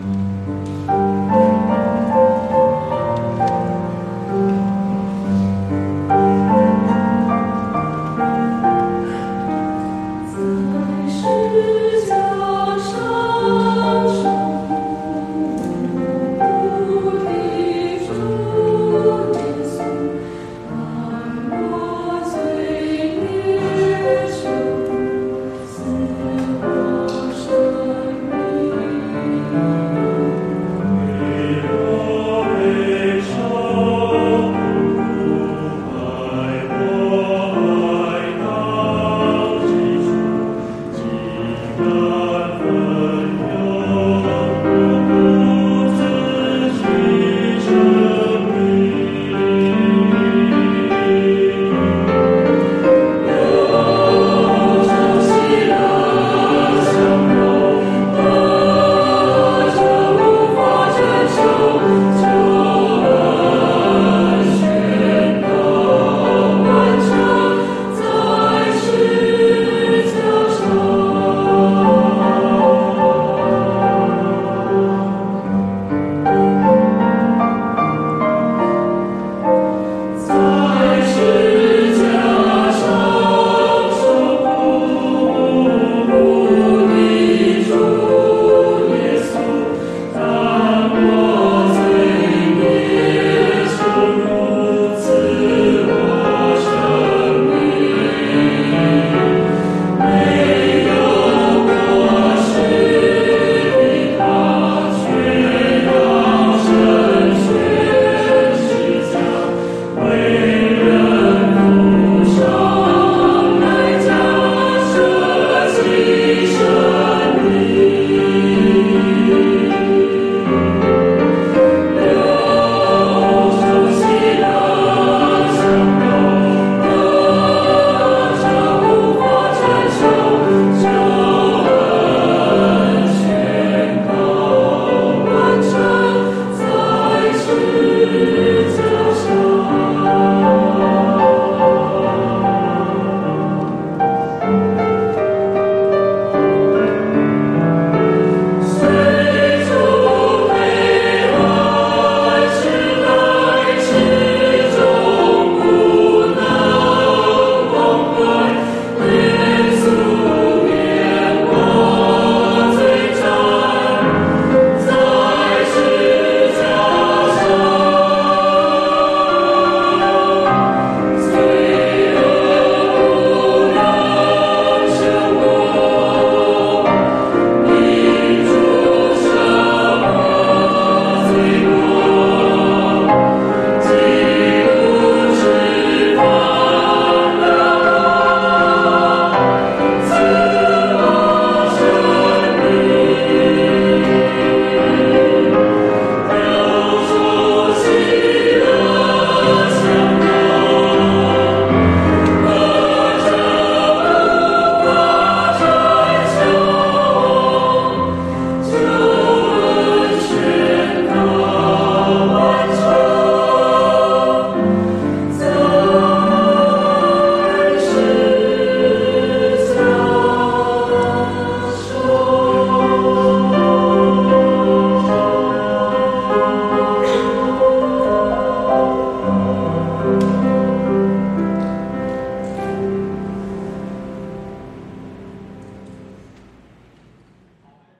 嗯